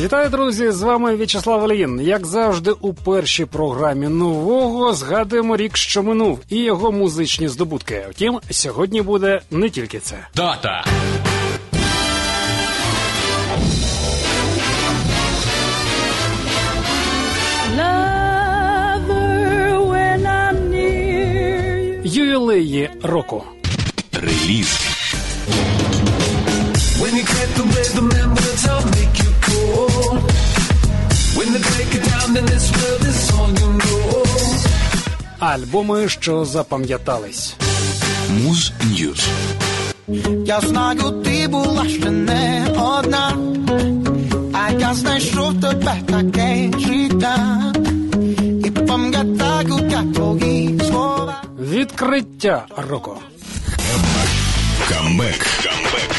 Вітаю, друзі! З вами В'ячеслав Оліїн. Як завжди, у першій програмі нового згадуємо рік, що минув, і його музичні здобутки. Втім, сьогодні буде не тільки це. Дата. Ювілеї року. Реліз. When you get the Альбоми, що запам'ятались. Муз Ньюз. Я знаю, ти була ще не одна, а я знайшов тебе таке життя, і пам'ятаю я твої слова. Відкриття року. Камбек. Камбек.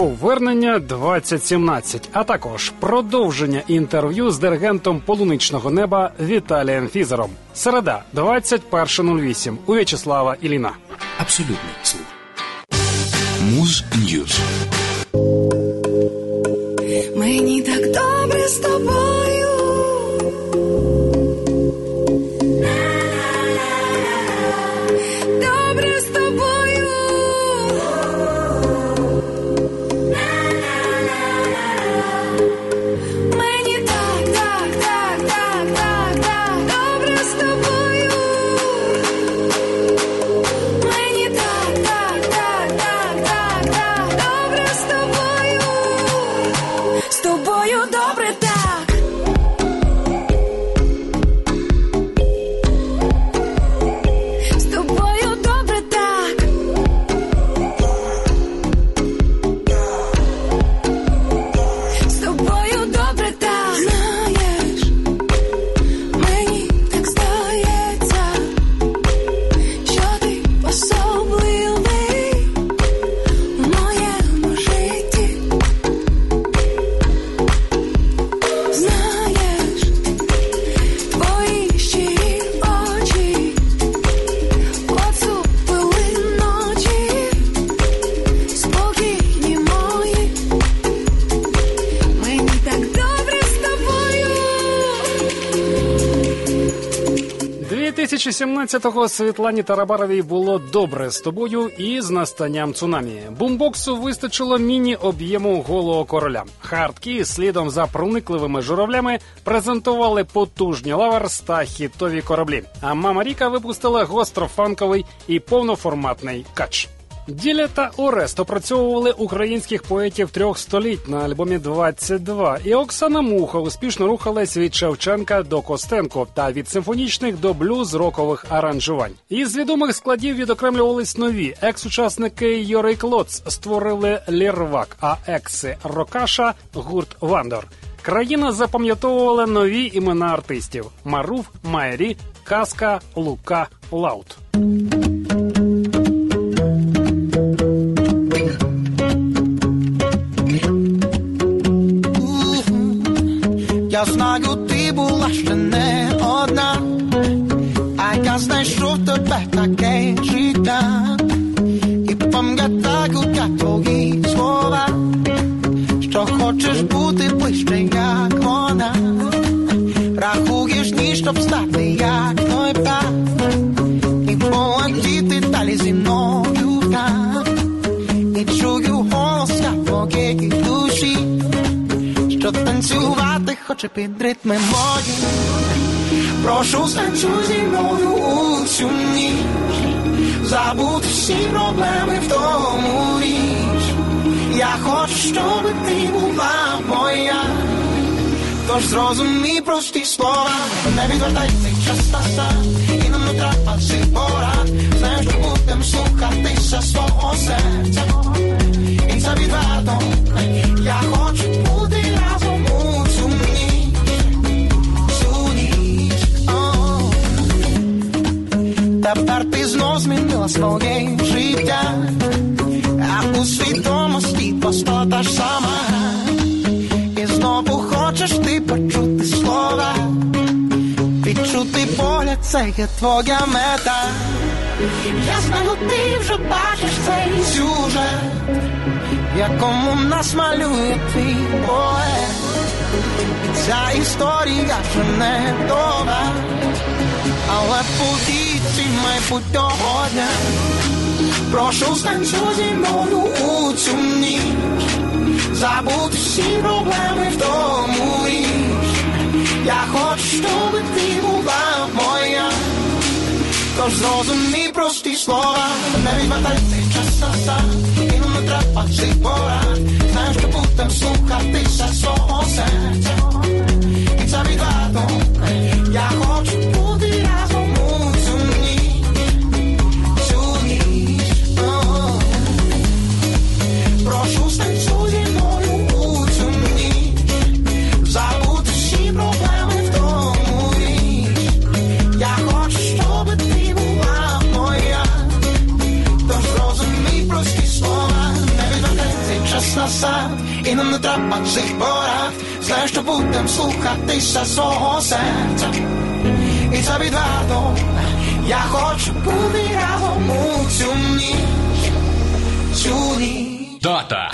Повернення 2017, а також продовження інтерв'ю з диригентом полуничного неба Віталієм Фізером. Середа, 21.08 у В'ячеслава Іліна. Абсолютний слух. Муз News. 2017-го Світлані Тарабаровій було добре з тобою і з настанням цунамі. Бумбоксу вистачило міні-об'єму голого короля. Hardkiss слідом за проникливими журавлями презентували потужні Lovers та хітові кораблі. А мама Ріка випустила гострофанковий і повноформатний кач. Діля та Орест опрацьовували українських поетів трьох століть на альбомі «22». І Оксана Муха успішно рухалась від Шевченка до Костенко та від симфонічних до блюз-рокових аранжувань. Із відомих складів відокремлювались нові. Екс-учасники Йори Клоц створили Лірвак, а екси Рокаша гурт Вандор. Країна запам'ятовувала нові імена артистів: Маруф, Майрі, Казка, Лука, Лаут. Я знаю, ти була хоче під ритми мої. Прошу станцюй зі мною цю ніч, забути всі проблеми в тому річ. Я хочу, щоб ти була моя, Тож зрозумій прості слова, не відвертай цей час назад, і нам не треба цих порад. Знаєш, що будем слухатися свого серця. І це відверто, я хочу Тепер знов змінила своє життя, а у свідомості просто та ж сама. І знову хочеш ти почути слова, відчути погляд, це є твоя мета. Я знаю, ти вже бачиш цей сюжет, якому нас малює твій поет. І ця історія вже не нова, але подійці майбутнього дня. Прошу зі мною у цю ніч, забудь всі проблеми в тому річ. Я хочу, щоб ти була моя. Тож зрозумій прості слова, не відвертай цей час назад, і не треба цих порад. Знаєш, що будем слухатися свого серця. І це відверто, я хочу не трапачих порад. Знаєш, що будем слухатися свого серця. І це відверто, я хочу бути разом у цю ніч, цю ніч. Дата.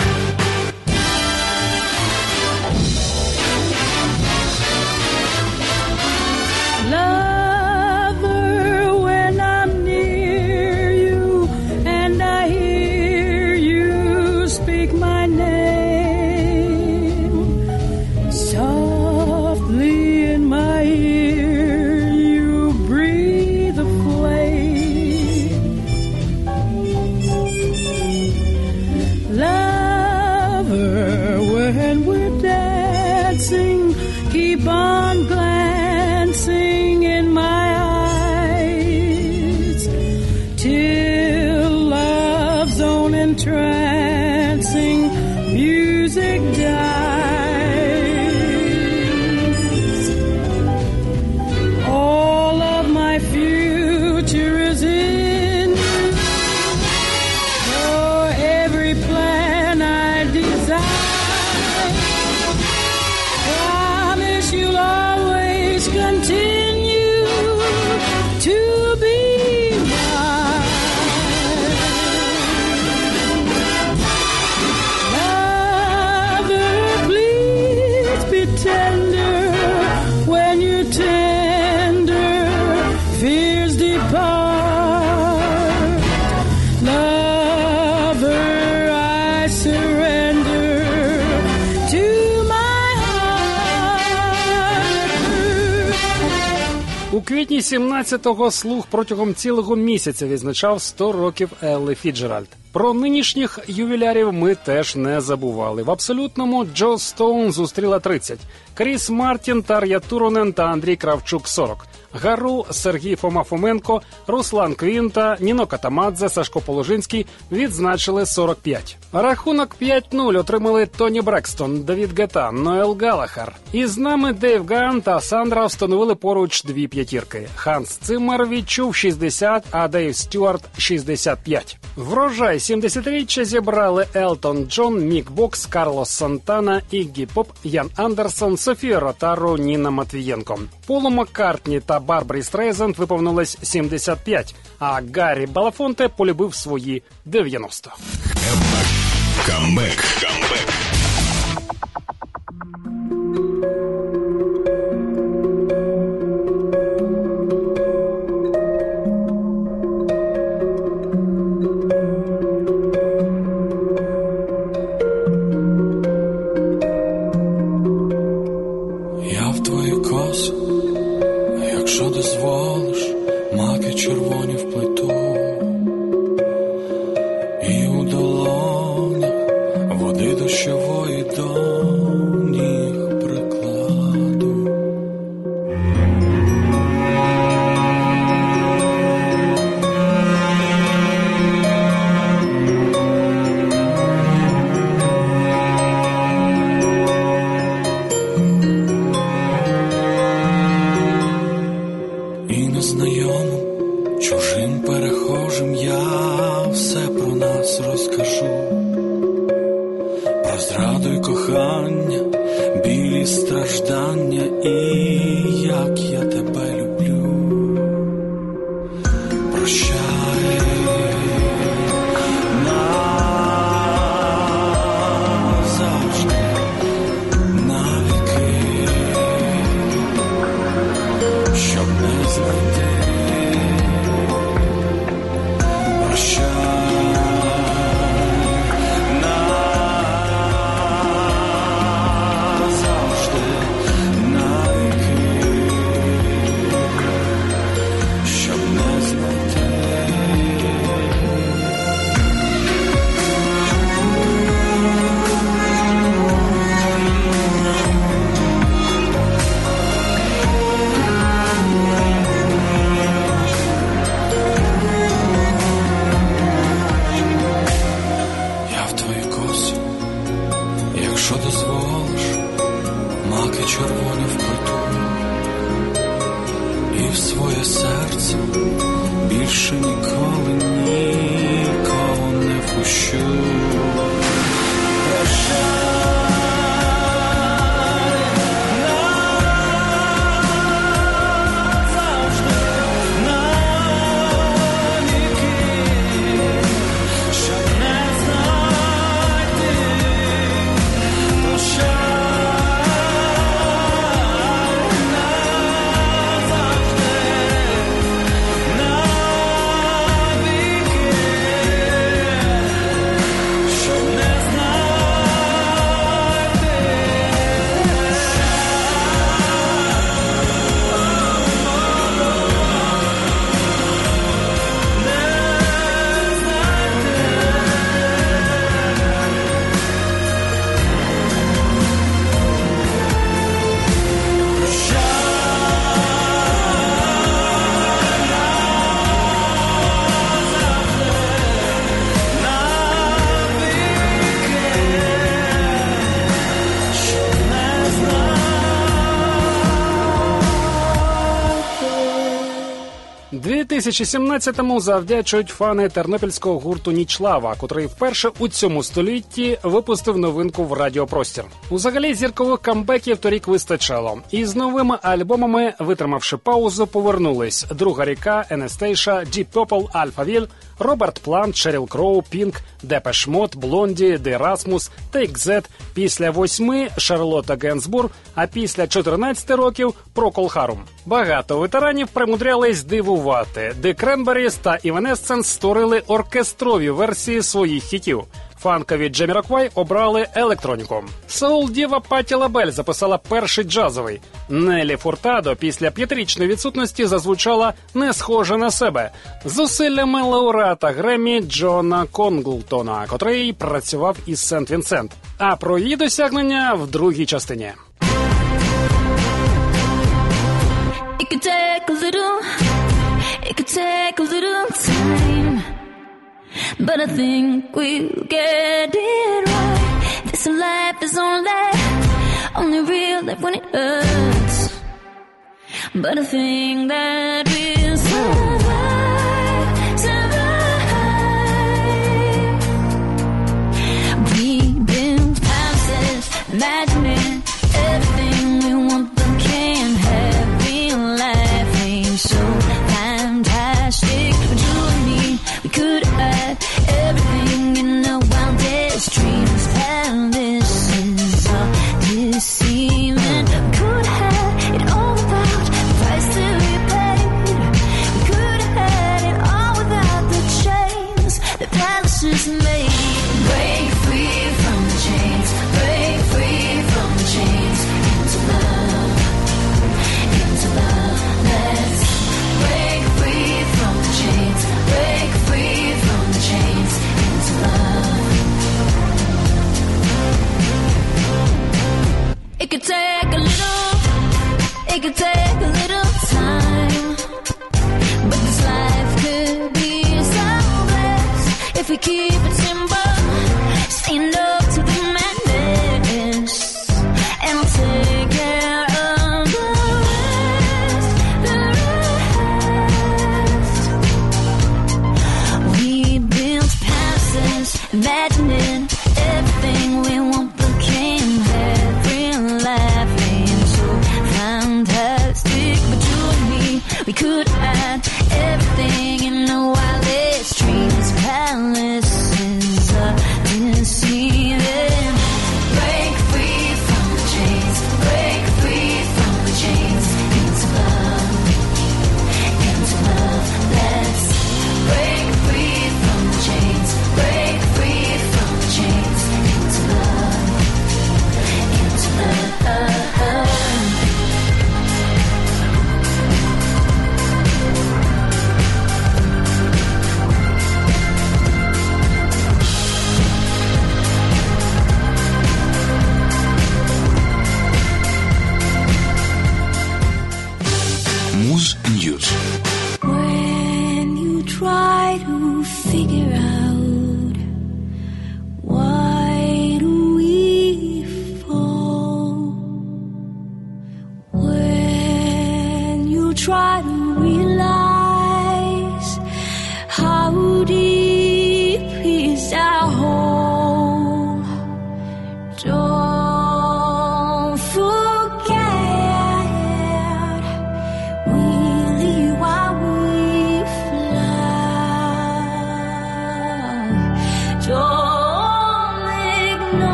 Квітні 17-го слух протягом цілого місяця відзначав 100 років Елли Фіцджеральд. Про нинішніх ювілярів ми теж не забували. В абсолютному Джосс Стоун зустріла 30, Кріс Мартін, Тар'я Туронен та Андрій Кравчук 40, Гару, Сергій Фома Фоменко, Руслан Квінта, Ніно Катамадзе, Сашко Положинський відзначили 45. Рахунок 5-0 отримали Тоні Брекстон, Давід Гета, Ноел Галахер. І з нами Дейв Ган та Сандра встановили поруч дві п'ятірки. Ханс Циммер відчув 60, а Дейв Стюарт 65. Врожай 70-річчя зібрали Елтон Джон, Мік Бокс, Карлос Сантана, Іггі Поп, Ян Андерсон, Софія Ротаро, Ніна Матвієнко. Полу Маккартні та Барбарі Стрейзенд виповнилось 75, а Гаррі Балафонте полюбив свої 90. Камбек. Камбек. 2017-му завдячують фани тернопільського гурту Нічлава, котрий вперше у цьому столітті випустив новинку в радіопростір. Узагалі зіркових камбеків торік вистачало, і з новими альбомами, витримавши паузу, повернулись друга ріка, Anastacia, Deep Purple, Alphaville, Роберт Плант, Шеріл Кроу, Pink, Depeche Mode, Blondie, The Rasmus, Take That. Після восьми Шарлота Генсбур, а після 14 років Procol Harum. Багато ветеранів примудрялись дивувати. The Cranberries та Evanescence створили оркестрові версії своїх хітів. Фанкові Jamiroquai обрали електроніку. Соул Діва Паті Лабель записала перший джазовий. Нелі Фуртадо після п'ятирічної відсутності зазвучала не схоже на себе зусиллями лауреата Гремі Джона Конглтона, котрий працював із St. Vincent. А про її досягнення в другій частині. It could take a little, take a little time. But I think we'll get it right. This life is only, only real life when it hurts. But I think that we'll survive, survive. We build houses, imagining everything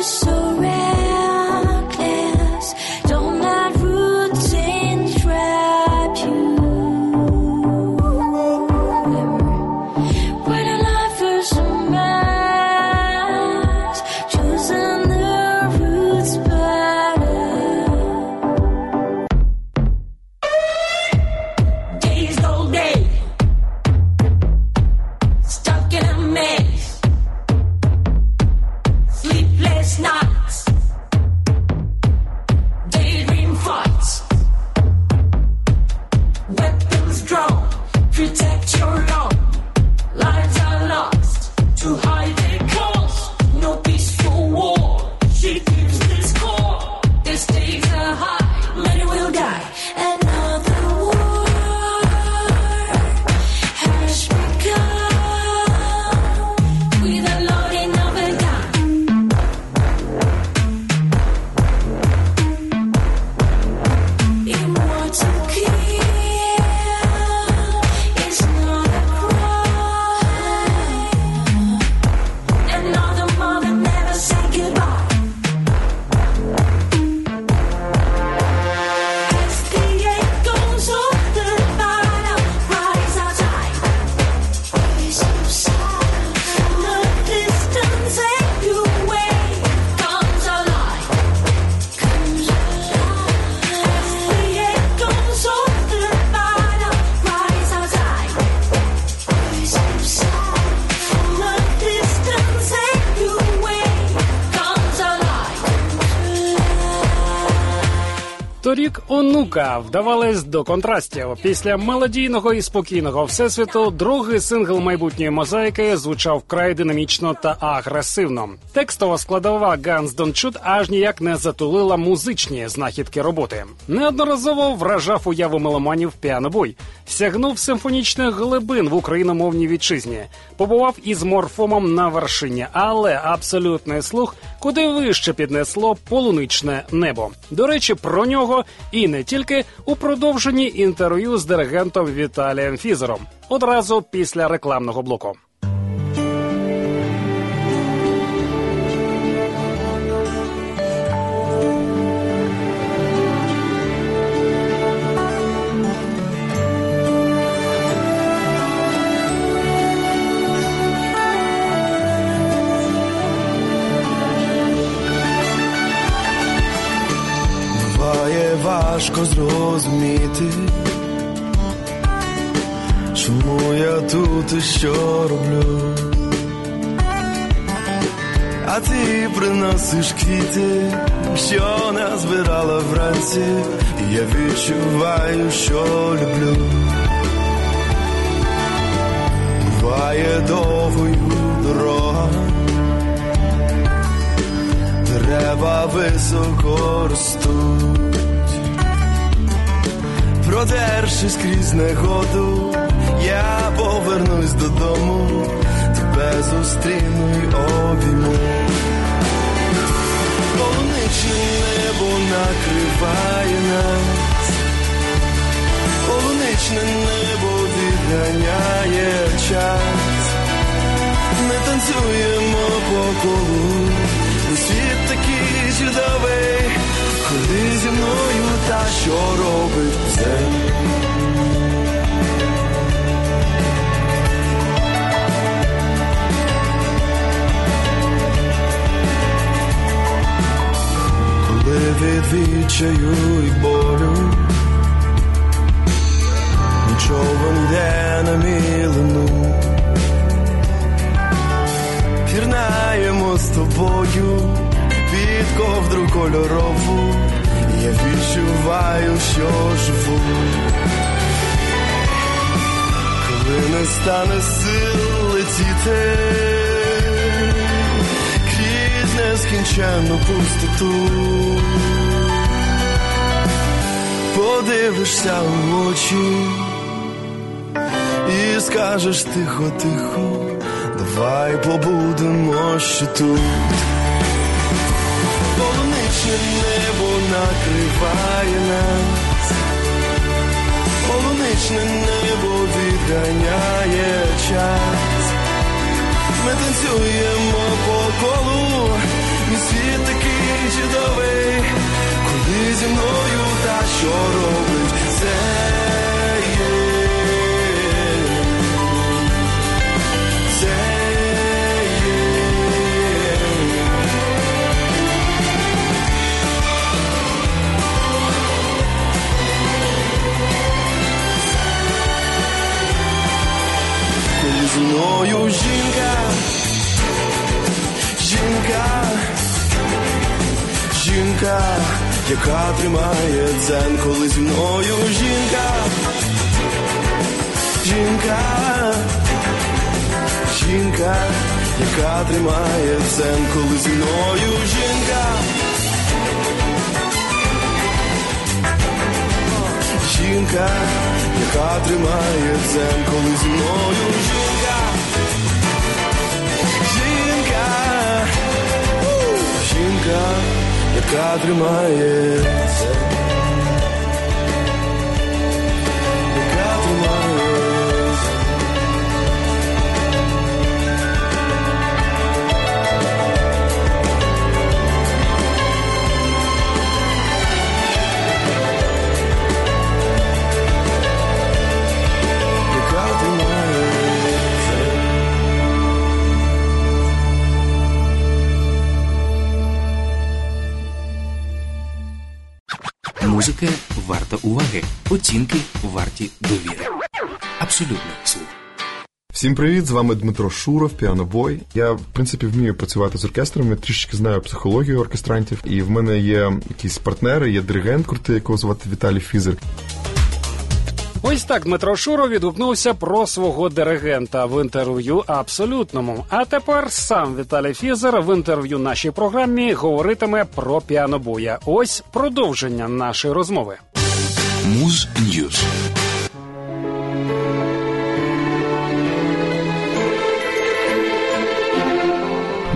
so Ткачука вдавались до контрастів. Після мелодійного і спокійного всесвіту другий сингл майбутньої мозаїки звучав вкрай динамічно та агресивно. Текстова складова Guns Don't Shoot аж ніяк не затулила музичні знахідки роботи. Неодноразово вражав уяву меломанів піанобой, сягнув симфонічних глибин в україномовній вітчизні, побував із морфомом на вершині, але абсолютний слух куди вище піднесло полуничне небо. До речі, про нього і не тільки у продовженні інтерв'ю з диригентом Віталієм Фізером одразу після рекламного блоку. знайти. Чому я тут і що роблю? А ти приносиш квіти, що не збирала вранці, я відчуваю, що люблю. Буває довгою дорога, треба високо росту продершись крізь негоду, я повернусь додому, тебе зустріну й обійму. Полуничне небо накриває нас, полуничне небо відганяє час, ми танцюємо по колу, світ такий чудовий, ходи зі мною та що робить це. коли від відчаю і болю відчуваю, що живу. Коли не стане сил летіти крізь нескінченну пустоту. Подивишся в очі і скажеш тихо-тихо, давай побудемо ще тут. Полуничне небо накриває нас, полуничне небо відганяє час. Ми танцюємо по колу, мій світ такий чудовий, коли зі мною та що робить це зі мною жінка, жінка, жінка, яка тримає дзен, коли зі мною жінка. Жінка, яка тримає дзен, коли зі мною жінка. Жінка, жінка, яка тримає дзен. Музика варта уваги, оцінки варті довіри. Абсолютно слух. Всім привіт! З вами Дмитро Шуров, піанобой. Я в принципі вмію працювати з оркестрами, трішечки знаю психологію оркестрантів, і в мене є якісь партнери, є диригент крутий, якого звати Віталій Фізер. Ось так Дмитро Шуро відгукнувся про свого диригента в інтерв'ю абсолютному. А тепер сам Віталій Фізер в інтерв'ю нашій програмі говоритиме про піанобоя. Ось продовження нашої розмови. Муз News.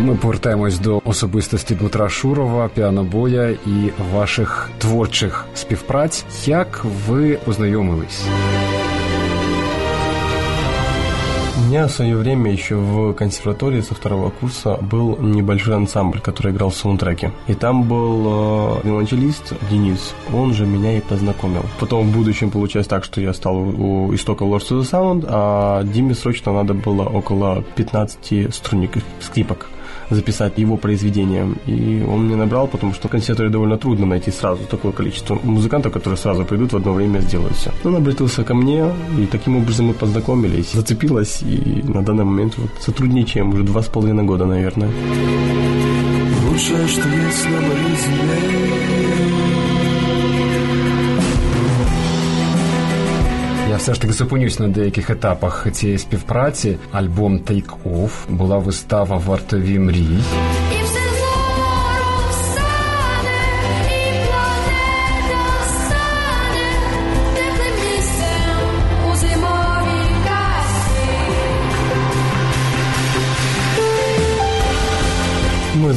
Ми повертаємось до особистості Дмитра Шурова, піанобоя і ваших творчих співпраць. Як ви познайомились? У меня в свое время еще в консерватории со второго курса был небольшой ансамбль, который играл в саундтреке. И там был э, виолончелист Денис, он же меня и познакомил. Потом в будущем получилось так, что я стал у истоков Lords of the Sound, а Диме срочно надо было около 15 струнник скрипок записать его произведение. И он мне набрал, потому что в довольно трудно найти сразу такое количество музыкантов, которые сразу придут в одно время сделают все. Он обратился ко мне, и таким образом мы познакомились. Зацепилось, и на данный момент вот сотрудничаем уже два с половиной года, наверное. Лучшее, что есть на моей земле все ж таки зупинюсь на деяких етапах цієї співпраці. Альбом Take Off, була вистава Вартові мрій.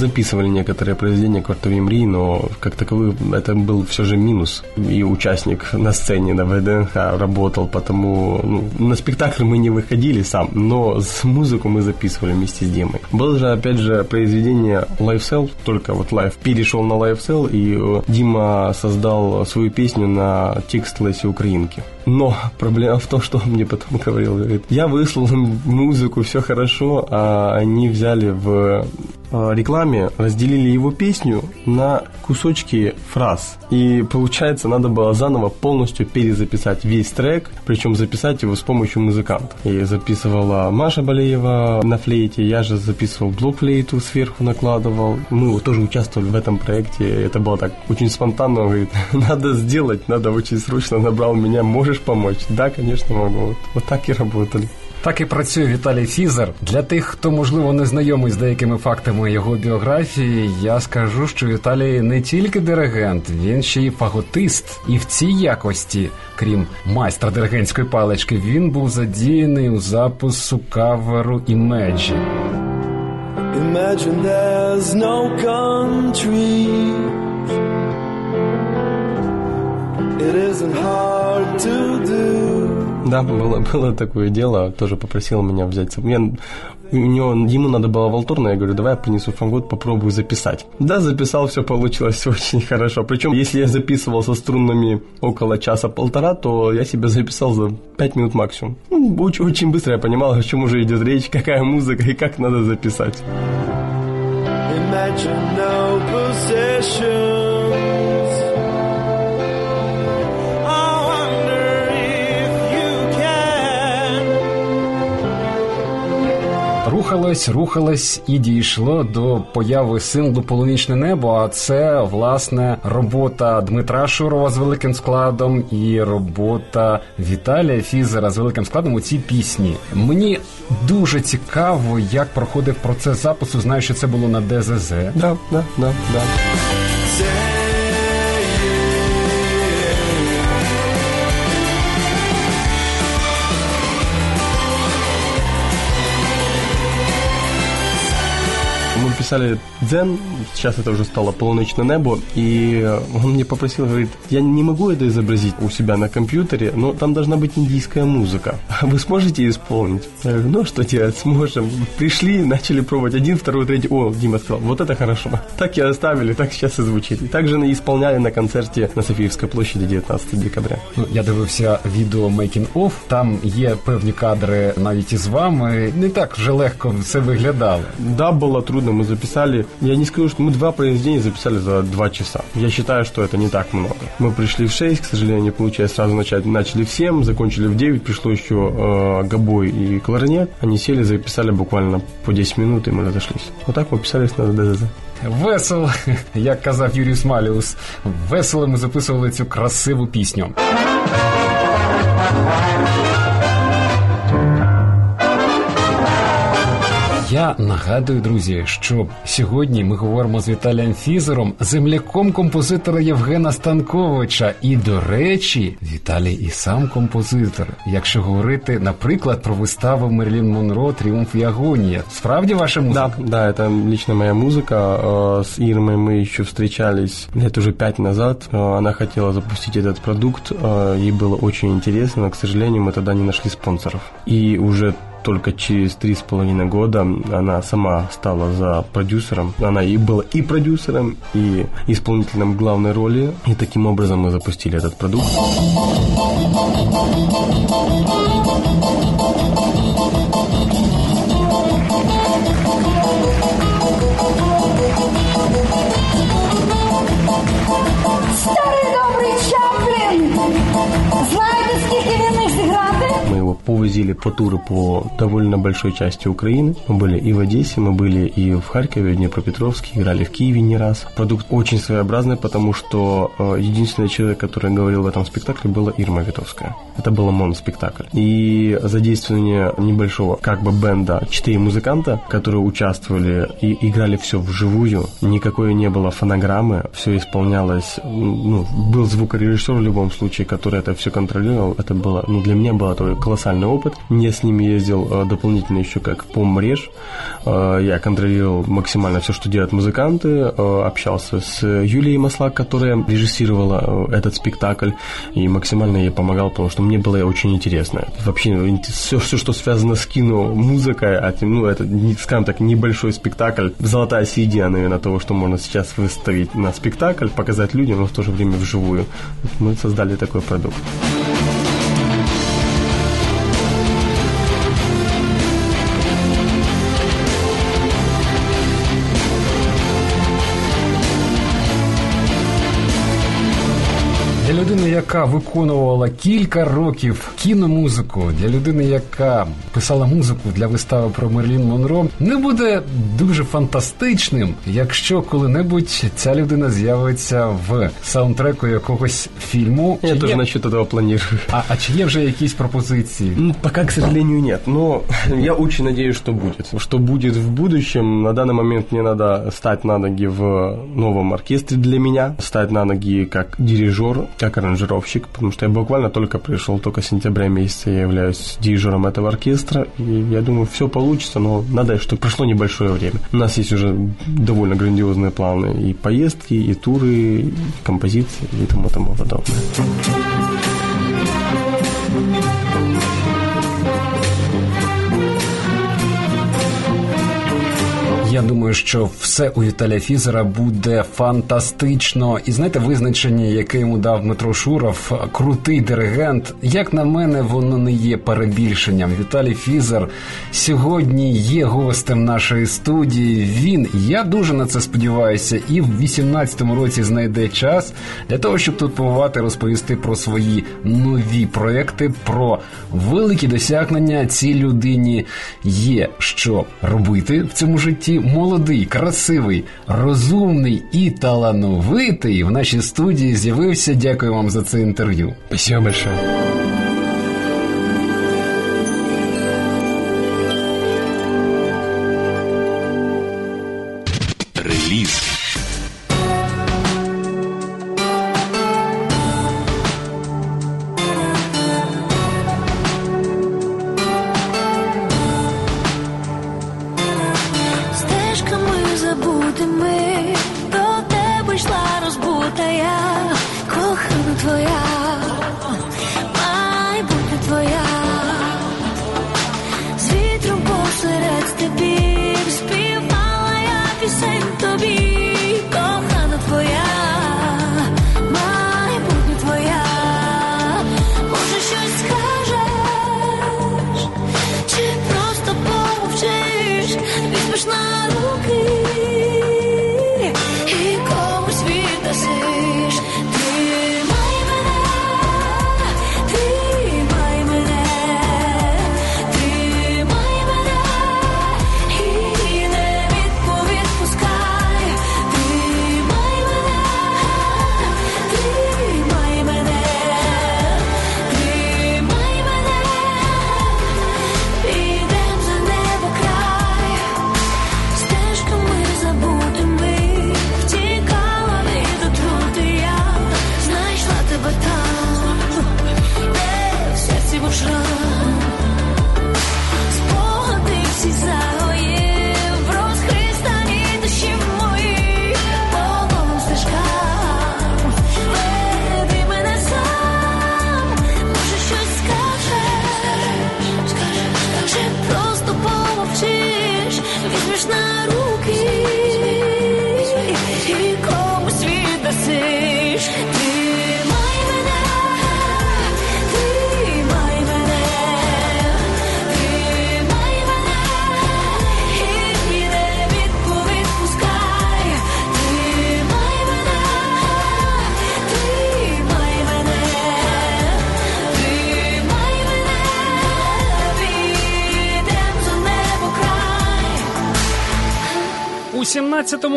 Записывали некоторые произведения Квартовой Мри, но как таковых это был все же минус. И участник на сцене на ВДНХ работал, потому ну, на спектакль мы не выходили сам, но с музыку мы записывали вместе с Димой. Было же, опять же, произведение Live Cell, только вот Live перешел на Live Cell, и э, Дима создал свою песню на текст Леси Украинки. Но проблема в том, что он мне потом говорил, говорит, я выслал музыку, все хорошо, а они взяли в рекламе, разделили его песню на кусочки фраз. И получается, надо было заново полностью перезаписать весь трек, причем записать его с помощью музыкантов. И записывала Маша Балеева на флейте, я же записывал блок-флейту, сверху накладывал. Мы тоже участвовали в этом проекте, это было так очень спонтанно, он говорит, надо сделать, надо очень срочно, набрал меня, можешь помочь? Да, конечно, могу. Вот так и работали. Так і працює Віталій Фізер. Для тих, хто можливо не знайомий з деякими фактами його біографії, я скажу, що Віталій не тільки диригент, він ще й фаготист. І в цій якості, крім майстра диригентської палички, він був задіяний у запису каверу імеджі. Imagine there's no country. It isn't hard to. Да, было, было такое дело, тоже попросил меня взять. Я, у него, ему надо было валторну, я говорю, давай я принесу фагот, попробую записать. Да, записал, все получилось очень хорошо. Причем, если я записывал со струнами около часа-полтора, то я себя записал за пять минут максимум. Ну, очень, очень быстро я понимал, о чем уже идет речь, какая музыка и как надо записать. Imagine no possessions. Рухалось, рухалось і дійшло до появи синглу Полунічне небо. А це власне робота Дмитра Шурова з великим складом і робота Віталія Фізера з великим складом у цій пісні. Мені дуже цікаво, як проходив процес запису. Знаю, що це було на ДЗЗ. Да, да, да, да. писали «Дзен», сейчас это уже стало «Полуночное небо», и он мне попросил, говорит, я не могу это изобразить у себя на компьютере, но там должна быть индийская музыка. Вы сможете исполнить? Я говорю, ну что делать, сможем. Пришли, начали пробовать один, второй, третий. О, Дима сказал, вот это хорошо. Так и оставили, так сейчас и звучит. И также исполняли на концерте на Софиевской площади 19 декабря. Ну, я дивився відео Making Of, Там є певні кадри навіть із вами. Не так вже легко все виглядало. Да, было трудно, мы записали. Я не скажу, что мы два произведения записали за два часа. Я считаю, что это не так много. Мы пришли в 6, к сожалению, не получилось сразу начать. Начали в 7, закончили в 9, пришло еще э, гобой и кларнет. Они сели, записали буквально по 10 минут, и мы разошлись. Вот так мы писались на ДЗЗ. Весело, як казав Юрій Смаліус, весело ми записували цю красиву пісню. Я нагадую, друзі, що сьогодні ми говоримо з Віталієм Фізером, земляком композитора Євгена Станковича. І, до речі, Віталій і сам композитор. Якщо говорити, наприклад, про виставу Мерлін Монро Тріумф і агонія. Справді ваша музика? Да, да, это лично моя музыка. Э, С Ирмой мы еще встречались лет уже пять назад. Э, Она хотела запустить этот продукт. э, Ей было очень интересно, но, к сожалению, мы тогда не нашли спонсоров. И уже только через три с половиной года она сама стала за продюсером. Она и была и продюсером, и исполнителем главной роли. И таким образом мы запустили этот продукт. Старий добрий Чаплін! Знаєте, повозили по туру по довольно большой части Украины. Мы были и в Одессе, мы были и в Харькове, в Днепропетровске, играли в Киеве не раз. Продукт очень своеобразный, потому что э, единственный человек, который говорил в этом спектакле, была Ирма Витовская. Это был моноспектакль. И задействование небольшого как бы бенда, четыре музыканта, которые участвовали и играли все вживую, никакой не было фонограммы, все исполнялось, ну, был звукорежиссер в любом случае, который это все контролировал, это было, ну, для меня был это колоссальный опыт. Я с ними ездил э, дополнительно еще как помреж, Э, я контролировал максимально все, что делают музыканты, э, общался с Юлией Маслак, которая режиссировала этот спектакль, и максимально ей помогал, потому что мне было очень интересно. Вообще, все, все что связано с кино, музыкой, а, ну, это, скажем так, небольшой спектакль, золотая середина, наверное, того, что можно сейчас выставить на спектакль, показать людям, но в то же время вживую. Мы создали такой продукт. Людини, яка виконувала кілька років кіномузику, для людини, яка писала музику для вистави про Мерлін Монро, не буде дуже фантастичним, якщо коли-небудь ця людина з'явиться в саундтреку якогось фільму. Я тоже є- насчет этого планирую. А, а чи є вже якісь пропозиції? Ну, Пока, к сожалению, нет. Но я очень надеюсь, что будет. Что будет в будущем. На данный момент мне надо стать на ноги в новом оркестре для меня. Стать на ноги как дирижер, как аранжировщик. Потому что я буквально только пришел, только с сентября месяца я являюсь дирижером этого оркестра. И я думаю, все получится, но надо, чтобы прошло небольшое время. У нас есть уже довольно грандиозные планы. И поездки, и туры, и композиции, и тому тому подобное. Я думаю, що все у Віталія Фізера буде фантастично. І знаєте, визначення, яке йому дав Дмитро Шуров, крутий диригент. Як на мене, воно не є перебільшенням. Віталій Фізер сьогодні є гостем нашої студії. Він, я дуже на це сподіваюся, і в 18-му році знайде час для того, щоб тут побувати, розповісти про свої нові проекти, про великі досягнення цій людині є що робити в цьому житті. Молодий, красивий, розумний і талановитий в нашій студії з'явився. Дякую вам за це інтерв'ю. Спасибо большое. Реліз.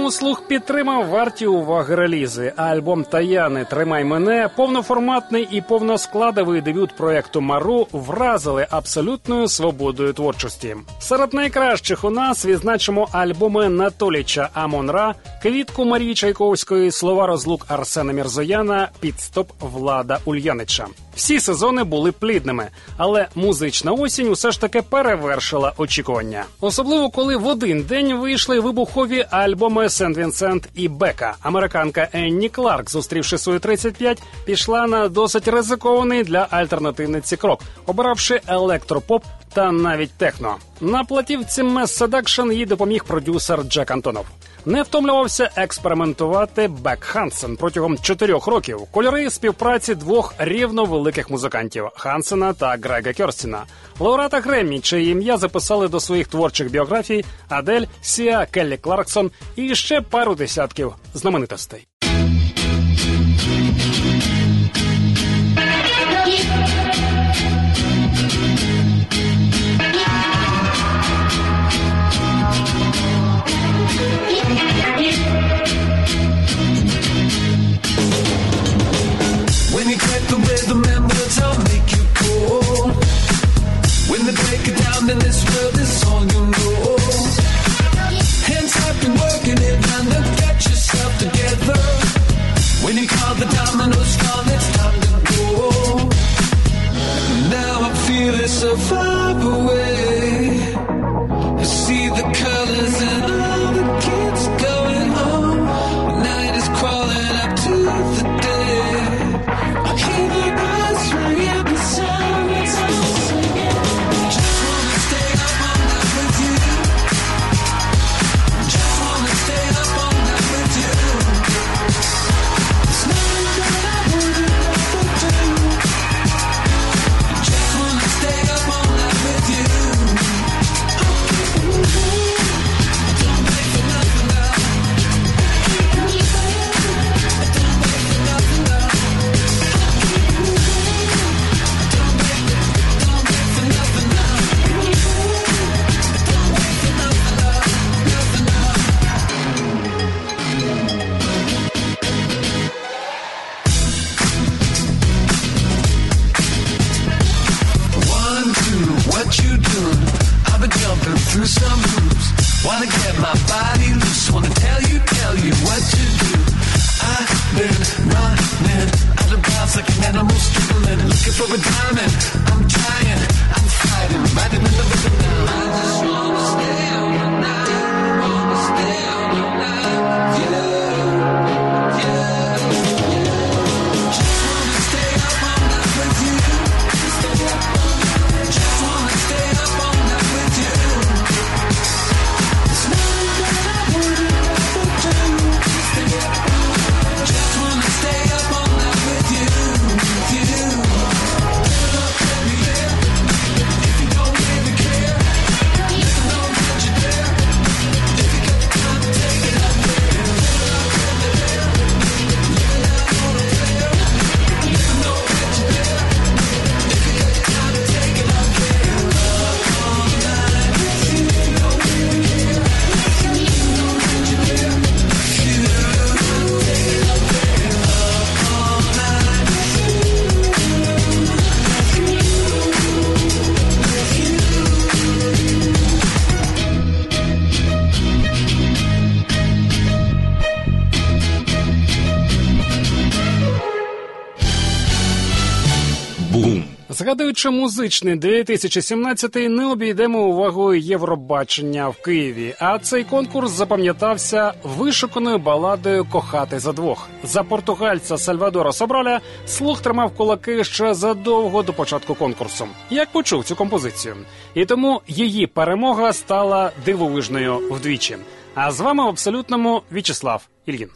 2017-му слух підтримав варті уваги релізи. А Альбом Таяни Тримай мене повноформатний і повноскладовий дебют проекту Мару вразили абсолютною свободою творчості. Серед найкращих у нас відзначимо альбоми Натоліча Амонра, квітку Марії Чайковської, слова розлук Арсена Мірзояна, підстоп Влада Ульянича. Всі сезони були плідними, але музична осінь усе ж таки перевершила очікування. Особливо коли в один день вийшли вибухові альбоми Сент Вінсент і Бека. Американка Енні Кларк, зустрівши свої 35, пішла на досить ризикований для альтернативниці крок, обиравши електропоп та навіть техно. На платівці Masseduction їй допоміг продюсер Джек Антонов. Не втомлювався експериментувати Бек Хансен протягом чотирьох років. Кольори співпраці двох рівно великих музикантів Хансена та Грега Керстіна. Лауреата Греммі, чиє ім'я записали до своїх творчих біографій Адель, Сіа, Келлі Кларксон і ще пару десятків знаменитостей. Згадуючи музичний 2017, не обійдемо увагою Євробачення в Києві. А цей конкурс запам'ятався вишуканою баладою Кохати за двох. За португальця Сальвадора Собраля слух тримав кулаки ще задовго до початку конкурсу. Як почув цю композицію, і тому її перемога стала дивовижною вдвічі. А з вами в абсолютному В'ячеслав Ільїн.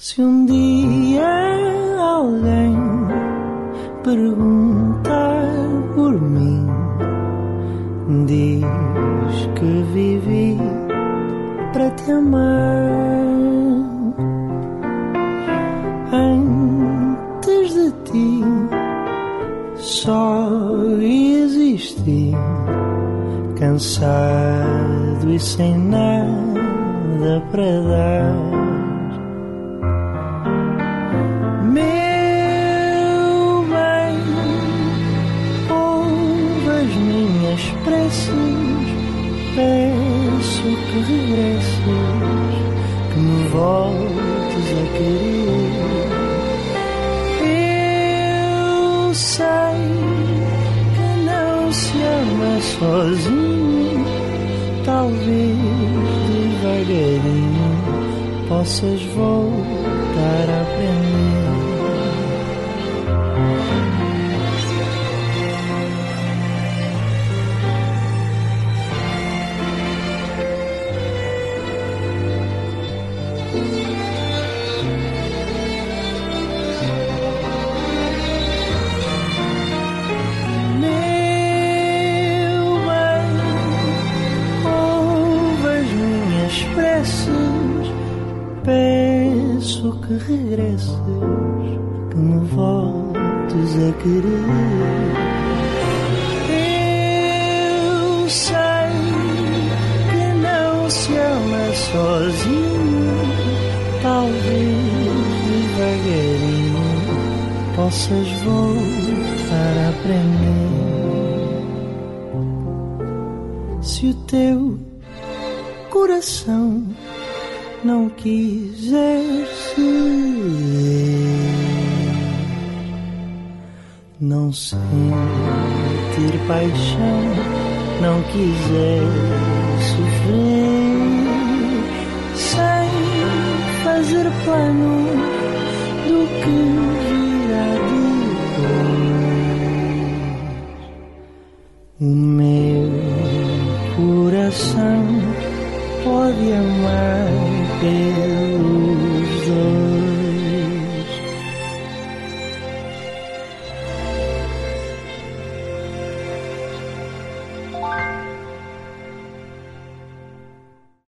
Diz que vivi para te amar. Antes de ti, só existi, cansado e sem nada para dar. Regresses, que me voltes a querer. Eu sei que não se ama sozinho, talvez devagarinho possas voltar a aprender. Regresses, que me voltes a querer. Eu sei que não se ama sozinho, talvez devagarinho possas voltar a aprender. Se o teu coração não quiser sentir paixão, não quiser sofrer, sem fazer plano do que virá depois.